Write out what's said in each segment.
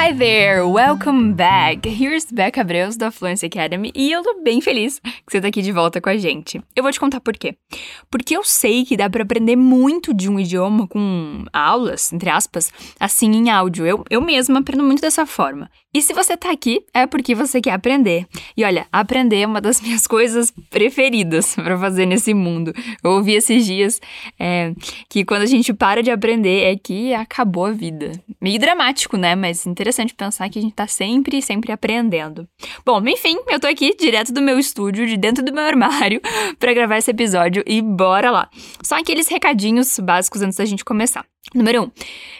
Hi there, welcome back. Here's Becca Abreus da Fluency Academy e eu tô bem feliz que você tá aqui de volta com a gente. Eu vou te contar por quê. Porque eu sei que dá para aprender muito de um idioma com aulas, entre aspas, assim em áudio. Eu, eu mesma aprendo muito dessa forma. E se você tá aqui, é porque você quer aprender. E olha, aprender é uma das minhas coisas preferidas para fazer nesse mundo. Eu ouvi esses dias é, que quando a gente para de aprender é que acabou a vida. Meio dramático, né? Mas interessante pensar que a gente tá sempre, sempre aprendendo. Bom, enfim, eu tô aqui direto do meu estúdio, de dentro do meu armário, para gravar esse episódio e bora lá. Só aqueles recadinhos básicos antes da gente começar. Número 1. Um,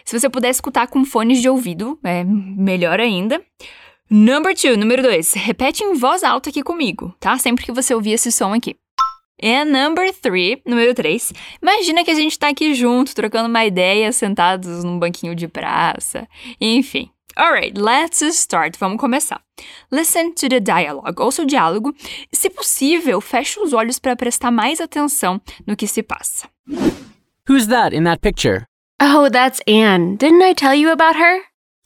se você puder escutar com fones de ouvido, é melhor ainda. Number 2, número 2. Repete em voz alta aqui comigo, tá? Sempre que você ouvir esse som aqui. And number 3, número 3. Imagina que a gente tá aqui junto, trocando uma ideia, sentados num banquinho de praça. Enfim. Alright, let's start. Vamos começar. Listen to the dialogue. Ouça o diálogo. Se possível, feche os olhos para prestar mais atenção no que se passa. Who's that in that picture? Oh, that's Anne. Didn't I tell you about her?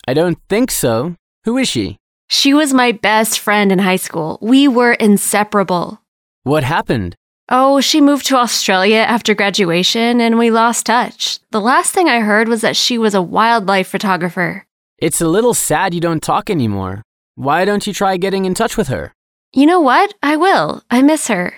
I don't think so. Who is she? She was my best friend in high school. We were inseparable. What happened? Oh, she moved to Australia after graduation and we lost touch. The last thing I heard was that she was a wildlife photographer. It's a little sad you don't talk anymore. Why don't you try getting in touch with her? You know what? I will. I miss her.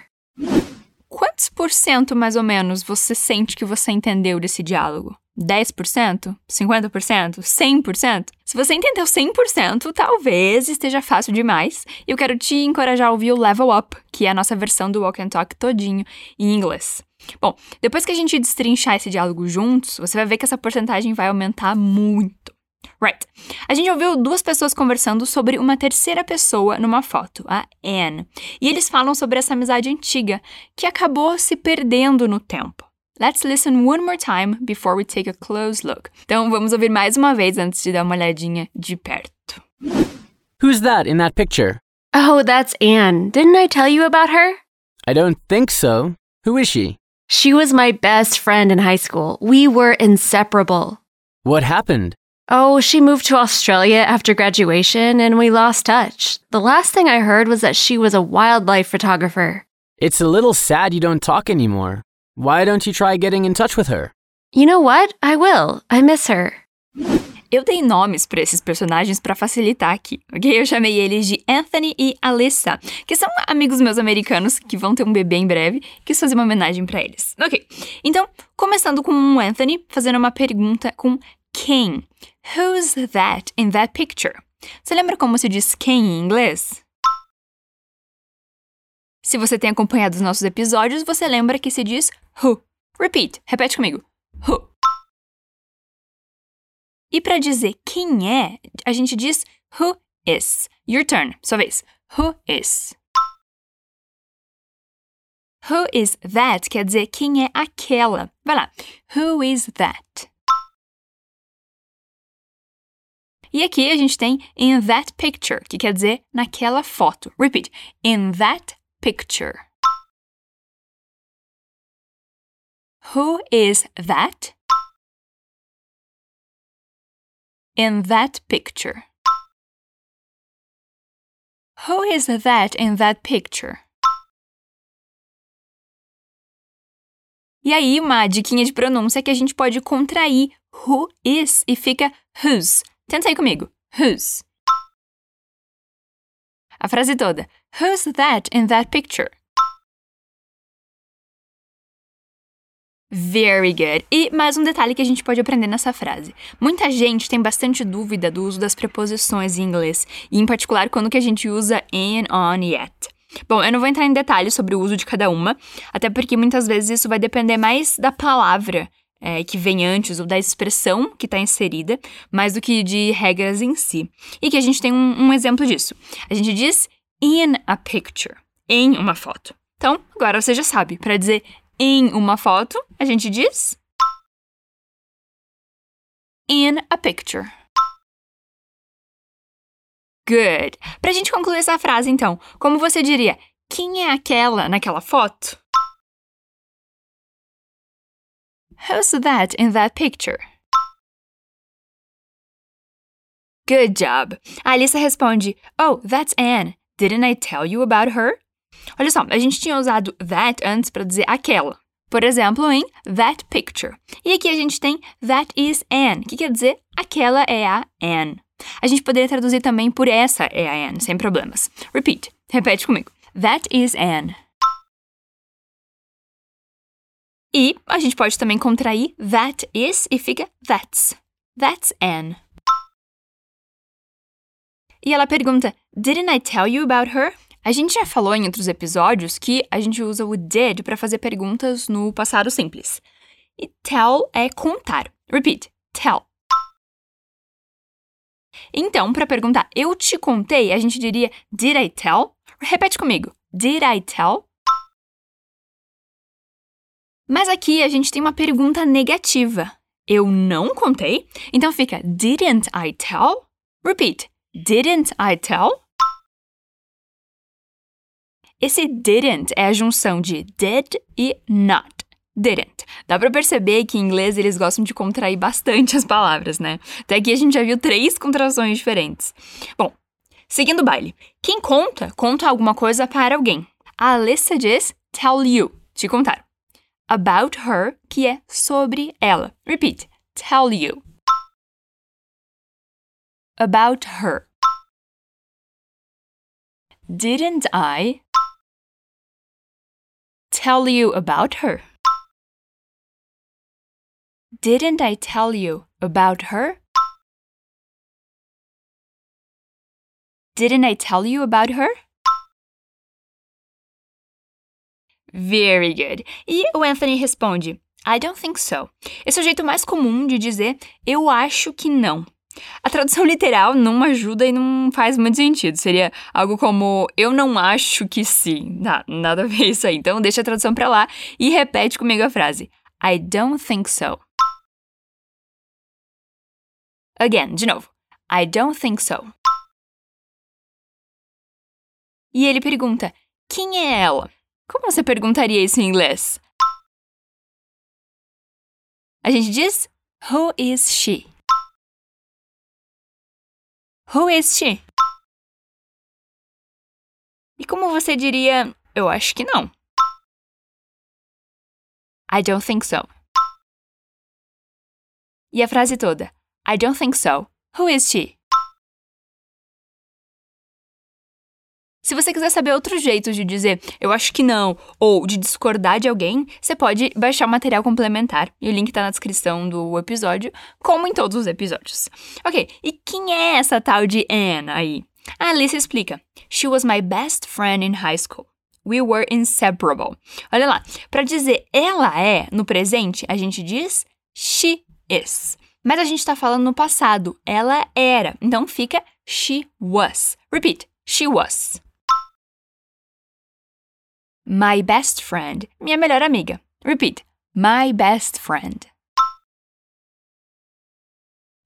Quantos por cento, mais ou menos, você sente que você entendeu desse diálogo? 10%? 50%? 100%? Se você entendeu 100%, talvez esteja fácil demais. E eu quero te encorajar a ouvir o Level Up, que é a nossa versão do Walk and Talk todinho em inglês. Bom, depois que a gente destrinchar esse diálogo juntos, você vai ver que essa porcentagem vai aumentar muito. Right. A gente ouviu duas pessoas conversando sobre uma terceira pessoa numa foto, a Anne. E eles falam sobre essa amizade antiga, que acabou se perdendo no tempo. Let's listen one more time before we take a close look. Então vamos ouvir mais uma vez antes de dar uma olhadinha de perto. Who's that in that picture? Oh, that's Anne. Didn't I tell you about her? I don't think so. Who is she? She was my best friend in high school. We were inseparable. What happened? Oh, she moved to Australia after graduation and we lost touch. The last thing I heard was that she was a wildlife photographer. It's a little sad you don't talk anymore. Why don't you try getting in touch with her? You know what? I will. I miss her. Eu dei nomes para esses personagens para facilitar aqui, ok? Eu chamei eles de Anthony e Alyssa, que são amigos meus americanos que vão ter um bebê em breve, quis fazer uma homenagem para eles. Ok, então, começando com o Anthony, fazendo uma pergunta com quem. Who's that in that picture? Você lembra como se diz quem em inglês? Se você tem acompanhado os nossos episódios, você lembra que se diz who. Repeat, repete comigo. Who. E para dizer quem é, a gente diz who is. Your turn, sua vez. Who is. Who is that quer dizer quem é aquela. Vai lá. Who is that? E aqui a gente tem in that picture, que quer dizer naquela foto. Repeat. In that picture. Who is that? In that picture. Who is that in that picture? E aí, uma diquinha de pronúncia que a gente pode contrair who is e fica whose. Tenta aí comigo. Whose. A frase toda. Who's that in that picture? Very good. E mais um detalhe que a gente pode aprender nessa frase. Muita gente tem bastante dúvida do uso das preposições em inglês, e em particular quando que a gente usa in, on e at. Bom, eu não vou entrar em detalhes sobre o uso de cada uma, até porque muitas vezes isso vai depender mais da palavra é, que vem antes ou da expressão que está inserida, mais do que de regras em si. E que a gente tem um, um exemplo disso. A gente diz in a picture, em uma foto. Então, agora você já sabe, para dizer em uma foto, a gente diz in a picture. Good. Pra gente concluir essa frase, então, como você diria, quem é aquela naquela foto? Who's that in that picture? Good job. A Alissa responde: Oh, that's Anne. Didn't I tell you about her? Olha só, a gente tinha usado that antes para dizer aquela. Por exemplo, em that picture. E aqui a gente tem that is Anne, que quer dizer aquela é a Anne. A gente poderia traduzir também por essa é a Anne, sem problemas. Repeat. Repete comigo. That is Anne. E a gente pode também contrair that is e fica that's. That's Anne. E ela pergunta: Didn't I tell you about her? A gente já falou em outros episódios que a gente usa o did para fazer perguntas no passado simples. E tell é contar. Repeat. Tell. Então, para perguntar eu te contei, a gente diria Did I tell? Repete comigo. Did I tell? Mas aqui a gente tem uma pergunta negativa. Eu não contei? Então fica Didn't I tell? Repeat. Didn't I tell? Esse didn't é a junção de did e not. Didn't. Dá pra perceber que em inglês eles gostam de contrair bastante as palavras, né? Até aqui a gente já viu três contrações diferentes. Bom, seguindo o baile. Quem conta, conta alguma coisa para alguém. A Alissa diz tell you, te contar. About her, que é sobre ela. Repeat. Tell you about her. Didn't I tell you about her? Didn't I tell you about her? Didn't I tell you about her? Very good. E o Anthony responde: I don't think so. Esse é o jeito mais comum de dizer eu acho que não. A tradução literal não ajuda e não faz muito sentido. Seria algo como eu não acho que sim. Não, nada a ver isso aí. Então deixa a tradução pra lá e repete comigo a frase. I don't think so. Again, de novo. I don't think so. E ele pergunta: Quem é ela? Como você perguntaria isso em inglês? A gente diz Who is she? Who is she? E como você diria, eu acho que não? I don't think so. E a frase toda, I don't think so. Who is she? Se você quiser saber outros jeitos de dizer eu acho que não ou de discordar de alguém, você pode baixar o material complementar e o link tá na descrição do episódio, como em todos os episódios. Ok, e quem é essa tal de Anne aí? A Alice explica. She was my best friend in high school. We were inseparable. Olha lá, para dizer ela é no presente, a gente diz she is. Mas a gente está falando no passado, ela era. Então fica she was. Repeat, she was. My best friend. Minha melhor amiga. Repeat. My best friend.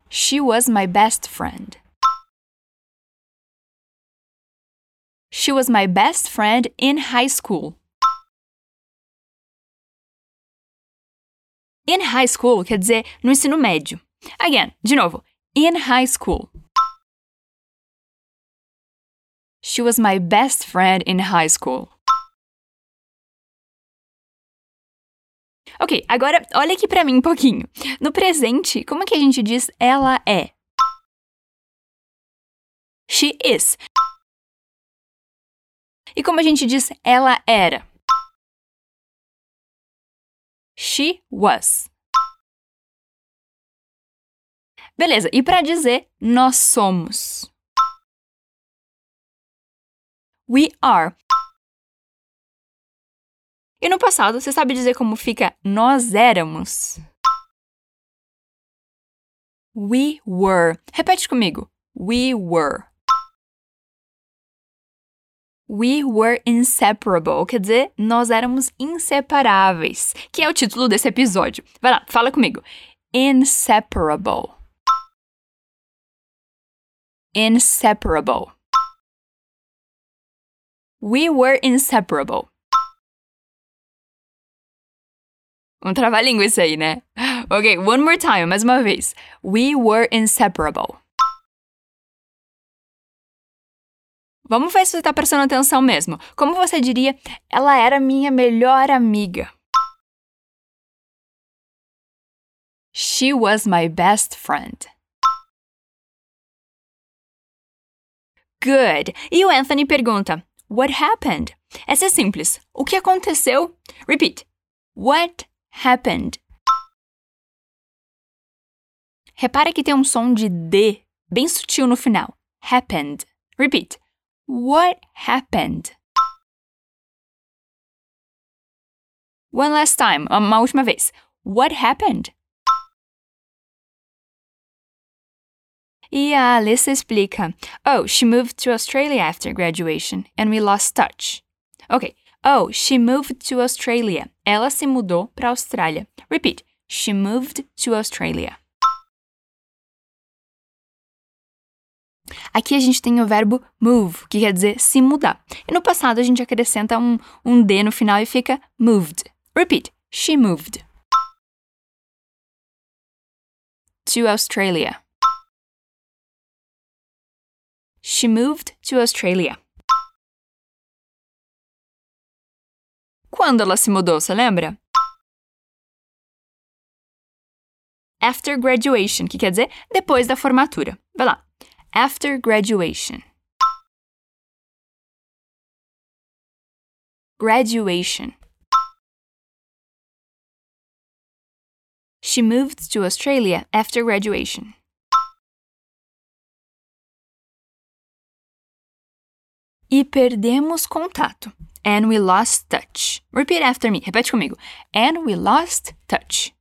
She was my best friend. She was my best friend in high school. In high school quer dizer no ensino médio. Again, de novo. In high school. She was my best friend in high school. Ok, agora olha aqui para mim um pouquinho. No presente, como é que a gente diz ela é? She is. E como a gente diz ela era? She was. Beleza, e para dizer nós somos? We are. E no passado, você sabe dizer como fica nós éramos? We were. Repete comigo. We were. We were inseparable, quer dizer, nós éramos inseparáveis, que é o título desse episódio. Vai lá, fala comigo. Inseparable. Inseparable. We were inseparable. Um trava-língua isso aí, né? Ok, one more time, mais uma vez. We were inseparable. Vamos ver se você tá prestando atenção mesmo. Como você diria, ela era minha melhor amiga. She was my best friend. Good. E o Anthony pergunta: What happened? Essa é simples. O que aconteceu? Repeat. What happened? Repara que tem um som de D bem sutil no final. Happened. Repeat. What happened? One last time, uma última vez. What happened? E a Alyssa explica: Oh, she moved to Australia after graduation and we lost touch. Ok. Oh, she moved to Australia. Ela se mudou para a Austrália. Repeat. She moved to Australia. Aqui a gente tem o verbo move, que quer dizer se mudar. E no passado a gente acrescenta um, um D no final e fica moved. Repeat. She moved. To Australia. She moved to Australia. Quando ela se mudou, você lembra? After graduation, que quer dizer depois da formatura. Vai lá. After graduation. Graduation. She moved to Australia after graduation. E perdemos contato. And we lost touch. Repeat after me. Repete comigo. And we lost touch.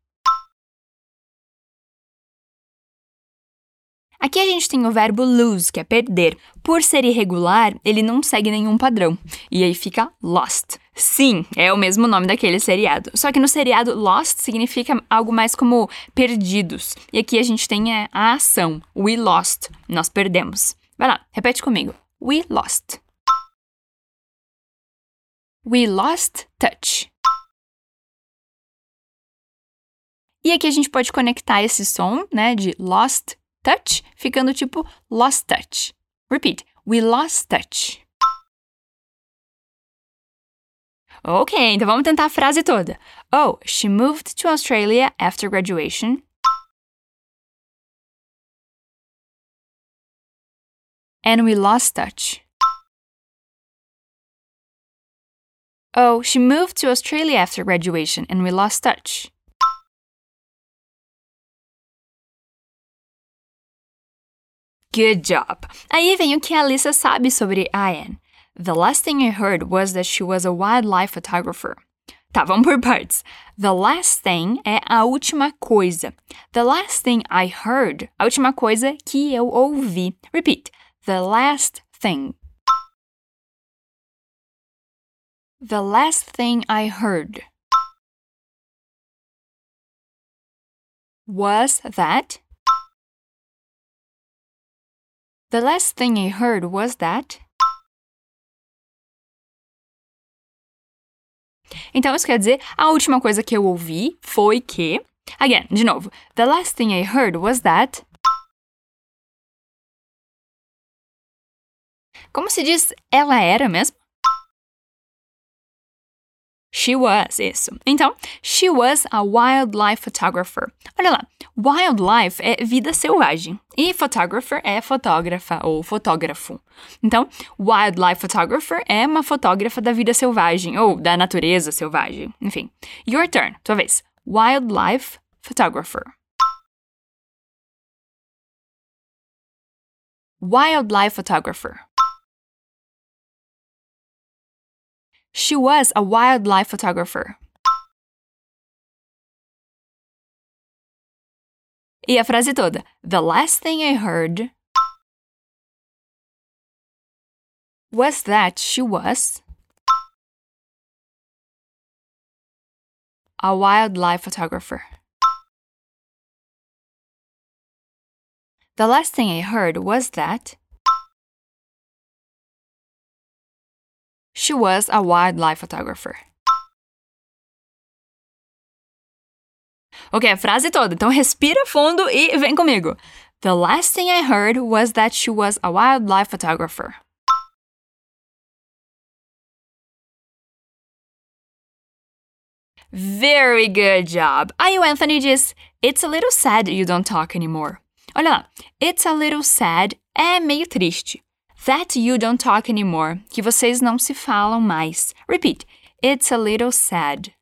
Aqui a gente tem o verbo lose, que é perder. Por ser irregular, ele não segue nenhum padrão. E aí fica lost. Sim, é o mesmo nome daquele seriado. Só que no seriado, lost significa algo mais como perdidos. E aqui a gente tem a ação. We lost. Nós perdemos. Vai lá, repete comigo. We lost. We lost touch. E aqui a gente pode conectar esse som, né, de lost touch, ficando tipo lost touch. Repeat. We lost touch. Ok, então vamos tentar a frase toda. Oh, she moved to Australia after graduation. And we lost touch. Oh, she moved to Australia after graduation and we lost touch. Good job! Aí vem o que a Alissa sabe sobre Anne. The last thing I heard was that she was a wildlife photographer. Tá, vamos por partes. The last thing é a última coisa. The last thing I heard, a última coisa que eu ouvi. Repeat. The last thing. The last thing I heard was that. The last thing I heard was that. Então isso quer dizer a última coisa que eu ouvi foi que. Again, de novo. The last thing I heard was that. Como se diz ela era mesmo? She was, isso. Então, she was a wildlife photographer. Olha lá, wildlife é vida selvagem e photographer é fotógrafa ou fotógrafo. Então, wildlife photographer é uma fotógrafa da vida selvagem ou da natureza selvagem. Enfim, your turn, tua vez. Wildlife photographer. Wildlife photographer. She was a wildlife photographer. E a frase toda. The last thing I heard was that she was a wildlife photographer. The last thing I heard was that She was a wildlife photographer. Ok, a frase toda. Então respira fundo e vem comigo. The last thing I heard was that she was a wildlife photographer. Very good job. Aí o Anthony diz: It's a little sad you don't talk anymore. Olha lá, it's a little sad é meio triste. That you don't talk anymore. Que vocês não se falam mais. Repeat. It's a little sad.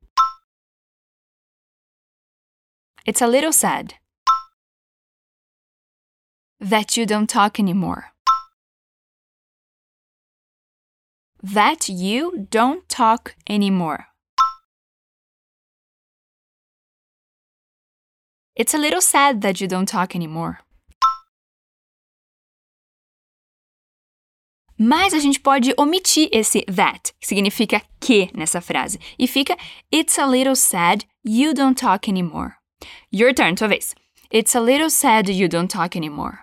It's a little sad. That you don't talk anymore. That you don't talk anymore. It's a little sad that you don't talk anymore. Mas a gente pode omitir esse that, que significa que nessa frase, e fica It's a little sad you don't talk anymore. Your turn, tua vez. It's a little sad you don't talk anymore.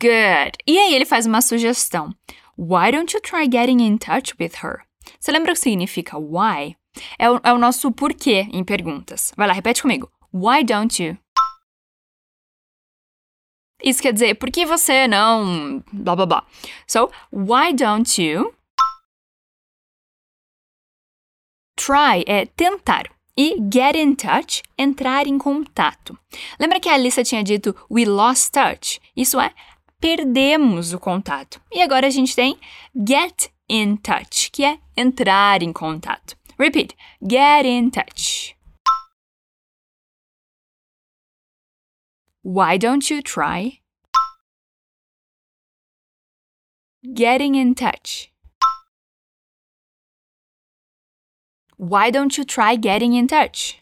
Good. E aí ele faz uma sugestão. Why don't you try getting in touch with her? Você lembra o que significa why? É o, é o nosso porquê em perguntas. Vai lá, repete comigo. Why don't you? Isso quer dizer, por que você não. blá blá blá. So, why don't you. Try é tentar. E get in touch, entrar em contato. Lembra que a Alissa tinha dito we lost touch? Isso é, perdemos o contato. E agora a gente tem get in touch, que é entrar em contato. Repeat, get in touch. Why don't you try getting in touch? Why don't you try getting in touch?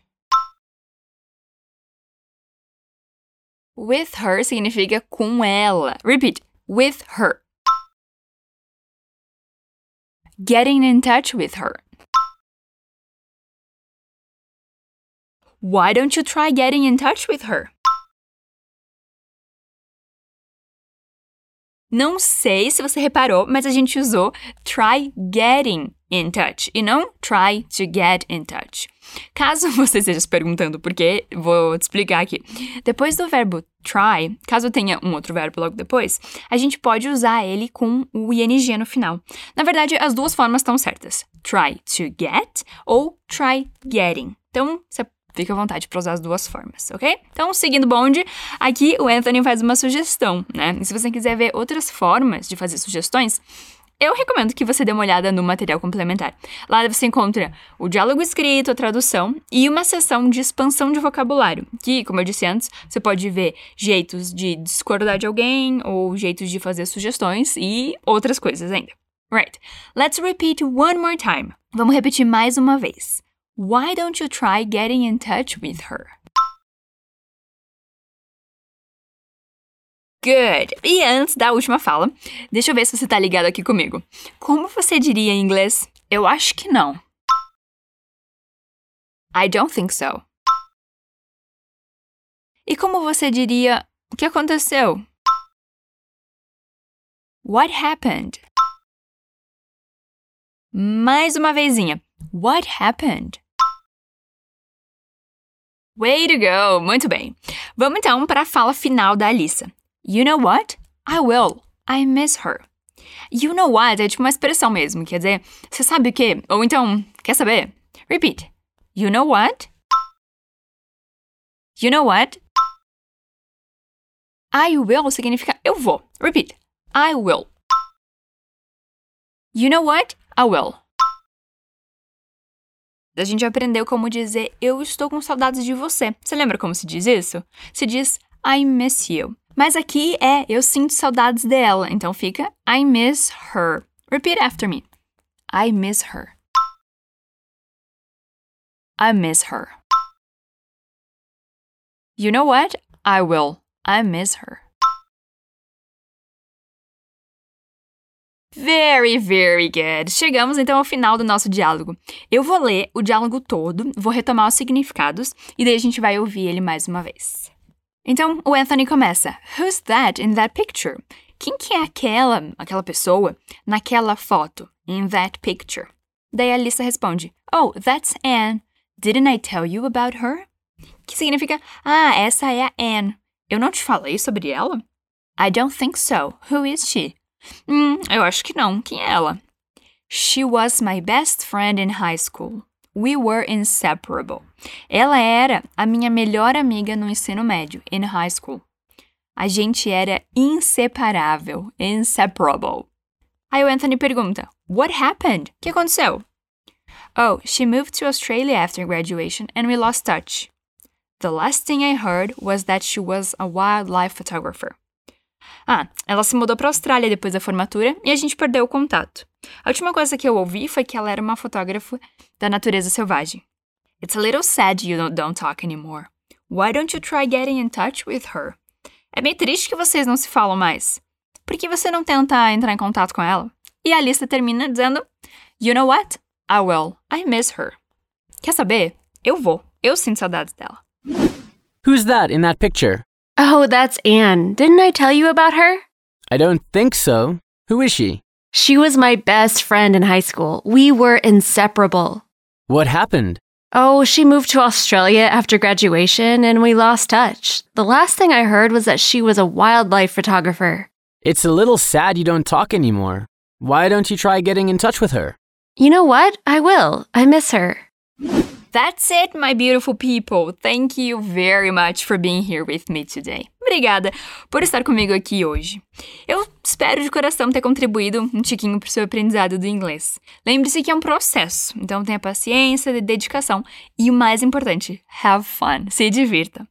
With her significa com ela. Repeat, with her. Getting in touch with her. Why don't you try getting in touch with her? Não sei se você reparou, mas a gente usou try getting in touch e não try to get in touch. Caso você esteja se perguntando por quê, vou te explicar aqui. Depois do verbo try, caso tenha um outro verbo logo depois, a gente pode usar ele com o ing no final. Na verdade, as duas formas estão certas: try to get ou try getting. Então, você Fica à vontade para usar as duas formas, ok? Então, seguindo o bonde, aqui o Anthony faz uma sugestão, né? E se você quiser ver outras formas de fazer sugestões, eu recomendo que você dê uma olhada no material complementar. Lá você encontra o diálogo escrito, a tradução e uma seção de expansão de vocabulário, que, como eu disse antes, você pode ver jeitos de discordar de alguém ou jeitos de fazer sugestões e outras coisas ainda. Right. Let's repeat one more time. Vamos repetir mais uma vez. Why don't you try getting in touch with her? Good! E antes da última fala, deixa eu ver se você tá ligado aqui comigo. Como você diria em inglês? Eu acho que não. I don't think so. E como você diria o que aconteceu? What happened? Mais uma vezinha. What happened? Way to go! Muito bem. Vamos então para a fala final da Alissa. You know what? I will. I miss her. You know what é tipo uma expressão mesmo, quer dizer, você sabe o quê? Ou então, quer saber? Repeat. You know what? You know what? I will significa eu vou. Repeat. I will. You know what? I will. A gente aprendeu como dizer eu estou com saudades de você. Você lembra como se diz isso? Se diz I miss you. Mas aqui é eu sinto saudades dela, então fica I miss her. Repeat after me. I miss her. I miss her. You know what? I will. I miss her. Very, very good. Chegamos então ao final do nosso diálogo. Eu vou ler o diálogo todo, vou retomar os significados e daí a gente vai ouvir ele mais uma vez. Então, o Anthony começa: Who's that in that picture? Quem que é aquela, aquela pessoa naquela foto? In that picture. Daí a Lisa responde: Oh, that's Anne. Didn't I tell you about her? Que significa: Ah, essa é a Anne. Eu não te falei sobre ela? I don't think so. Who is she? Hum, eu acho que não. Quem é ela? She was my best friend in high school. We were inseparable. Ela era a minha melhor amiga no ensino médio, in high school. A gente era inseparável, inseparable. Aí o Anthony pergunta: What happened? O que aconteceu? Oh, she moved to Australia after graduation and we lost touch. The last thing I heard was that she was a wildlife photographer. Ah, ela se mudou para a Austrália depois da formatura e a gente perdeu o contato. A última coisa que eu ouvi foi que ela era uma fotógrafa da natureza selvagem. It's a little sad you don't, don't talk anymore. Why don't you try getting in touch with her? É meio triste que vocês não se falam mais. Por que você não tenta entrar em contato com ela? E a lista termina dizendo: You know what? I will. I miss her. Quer saber? Eu vou. Eu sinto saudades dela. Who's that in that picture? Oh, that's Anne. Didn't I tell you about her? I don't think so. Who is she? She was my best friend in high school. We were inseparable. What happened? Oh, she moved to Australia after graduation and we lost touch. The last thing I heard was that she was a wildlife photographer. It's a little sad you don't talk anymore. Why don't you try getting in touch with her? You know what? I will. I miss her. That's it, my beautiful people. Thank you very much for being here with me today. Obrigada por estar comigo aqui hoje. Eu espero de coração ter contribuído um tiquinho para o seu aprendizado do inglês. Lembre-se que é um processo, então tenha paciência, dedicação e o mais importante, have fun, se divirta.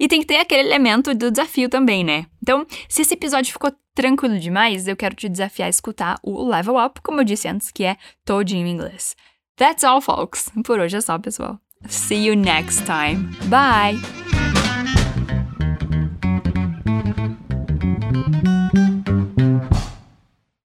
E tem que ter aquele elemento do desafio também, né? Então, se esse episódio ficou tranquilo demais, eu quero te desafiar a escutar o Level Up, como eu disse antes, que é todinho em inglês. That's all, folks. Por hoje é só, pessoal. See you next time. Bye!